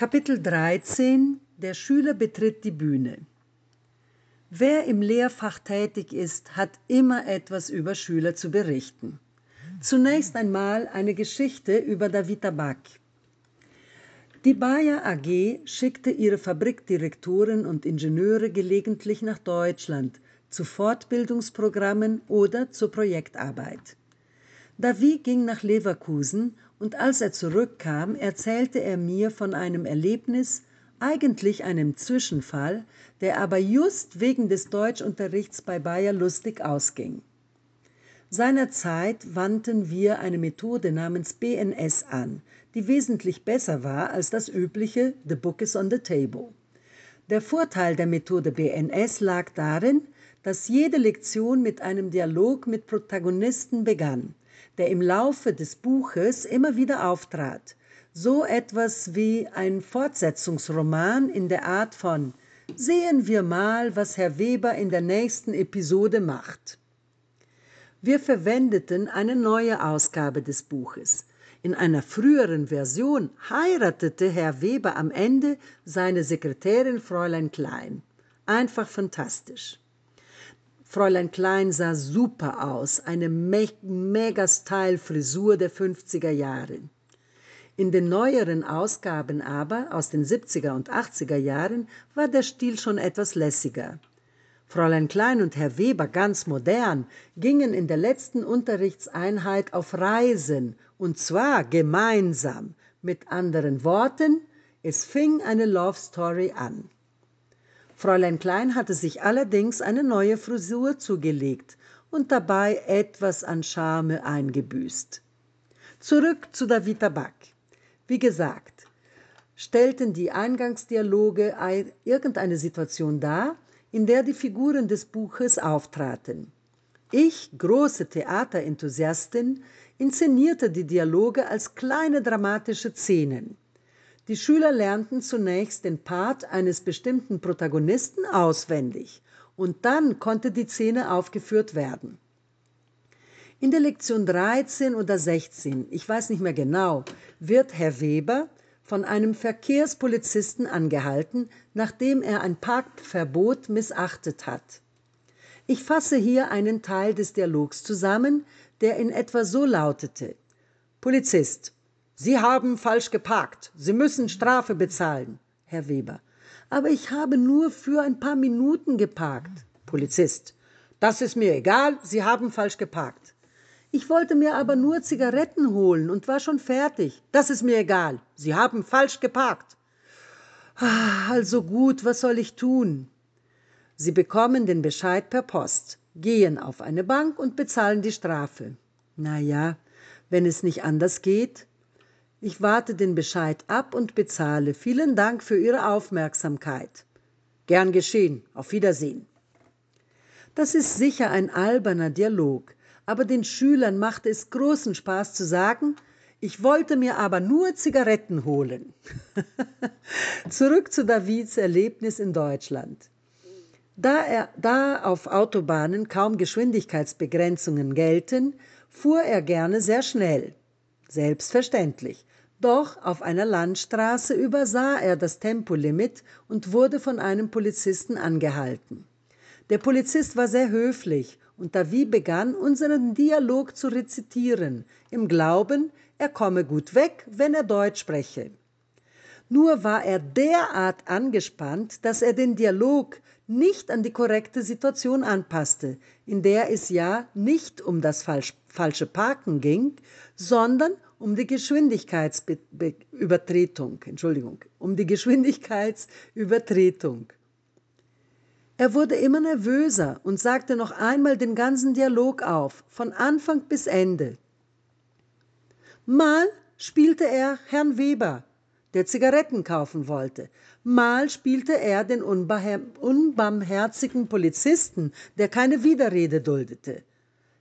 Kapitel 13 Der Schüler betritt die Bühne. Wer im Lehrfach tätig ist, hat immer etwas über Schüler zu berichten. Zunächst einmal eine Geschichte über David Tabak. Die Bayer AG schickte ihre Fabrikdirektoren und Ingenieure gelegentlich nach Deutschland zu Fortbildungsprogrammen oder zur Projektarbeit. David ging nach Leverkusen und als er zurückkam, erzählte er mir von einem Erlebnis, eigentlich einem Zwischenfall, der aber just wegen des Deutschunterrichts bei Bayer lustig ausging. Seinerzeit wandten wir eine Methode namens BNS an, die wesentlich besser war als das übliche The Book is on the Table. Der Vorteil der Methode BNS lag darin, dass jede Lektion mit einem Dialog mit Protagonisten begann der im Laufe des Buches immer wieder auftrat. So etwas wie ein Fortsetzungsroman in der Art von Sehen wir mal, was Herr Weber in der nächsten Episode macht. Wir verwendeten eine neue Ausgabe des Buches. In einer früheren Version heiratete Herr Weber am Ende seine Sekretärin Fräulein Klein. Einfach fantastisch. Fräulein Klein sah super aus, eine me mega Style-Frisur der 50er Jahre. In den neueren Ausgaben aber, aus den 70er und 80er Jahren, war der Stil schon etwas lässiger. Fräulein Klein und Herr Weber, ganz modern, gingen in der letzten Unterrichtseinheit auf Reisen, und zwar gemeinsam. Mit anderen Worten, es fing eine Love Story an. Fräulein Klein hatte sich allerdings eine neue Frisur zugelegt und dabei etwas an Charme eingebüßt. Zurück zu David Tabak. Wie gesagt, stellten die Eingangsdialoge irgendeine Situation dar, in der die Figuren des Buches auftraten. Ich, große Theaterenthusiastin, inszenierte die Dialoge als kleine dramatische Szenen. Die Schüler lernten zunächst den Part eines bestimmten Protagonisten auswendig und dann konnte die Szene aufgeführt werden. In der Lektion 13 oder 16, ich weiß nicht mehr genau, wird Herr Weber von einem Verkehrspolizisten angehalten, nachdem er ein Parkverbot missachtet hat. Ich fasse hier einen Teil des Dialogs zusammen, der in etwa so lautete. Polizist, Sie haben falsch geparkt. Sie müssen Strafe bezahlen. Herr Weber. Aber ich habe nur für ein paar Minuten geparkt. Polizist. Das ist mir egal. Sie haben falsch geparkt. Ich wollte mir aber nur Zigaretten holen und war schon fertig. Das ist mir egal. Sie haben falsch geparkt. Ah, also gut, was soll ich tun? Sie bekommen den Bescheid per Post, gehen auf eine Bank und bezahlen die Strafe. Na ja, wenn es nicht anders geht, ich warte den Bescheid ab und bezahle. Vielen Dank für Ihre Aufmerksamkeit. Gern geschehen. Auf Wiedersehen. Das ist sicher ein alberner Dialog, aber den Schülern machte es großen Spaß zu sagen, ich wollte mir aber nur Zigaretten holen. Zurück zu Davids Erlebnis in Deutschland. Da, er, da auf Autobahnen kaum Geschwindigkeitsbegrenzungen gelten, fuhr er gerne sehr schnell. Selbstverständlich. Doch auf einer Landstraße übersah er das Tempolimit und wurde von einem Polizisten angehalten. Der Polizist war sehr höflich und David begann, unseren Dialog zu rezitieren, im Glauben, er komme gut weg, wenn er Deutsch spreche. Nur war er derart angespannt, dass er den Dialog nicht an die korrekte Situation anpasste, in der es ja nicht um das falsche Parken ging, sondern um die Geschwindigkeitsübertretung, Entschuldigung, um die Geschwindigkeitsübertretung. Er wurde immer nervöser und sagte noch einmal den ganzen Dialog auf, von Anfang bis Ende. Mal spielte er Herrn Weber, der Zigaretten kaufen wollte. Mal spielte er den unbarmherzigen Polizisten, der keine Widerrede duldete.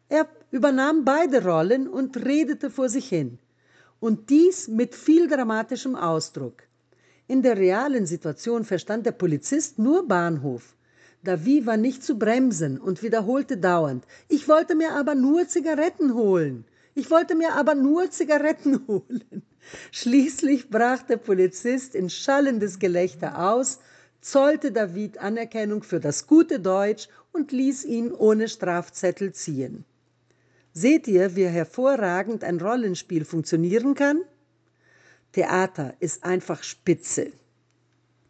Er übernahm beide Rollen und redete vor sich hin und dies mit viel dramatischem Ausdruck. In der realen Situation verstand der Polizist nur Bahnhof. David war nicht zu bremsen und wiederholte dauernd, ich wollte mir aber nur Zigaretten holen. Ich wollte mir aber nur Zigaretten holen. Schließlich brach der Polizist in schallendes Gelächter aus, zollte David Anerkennung für das gute Deutsch und ließ ihn ohne Strafzettel ziehen. Seht ihr, wie hervorragend ein Rollenspiel funktionieren kann? Theater ist einfach spitze.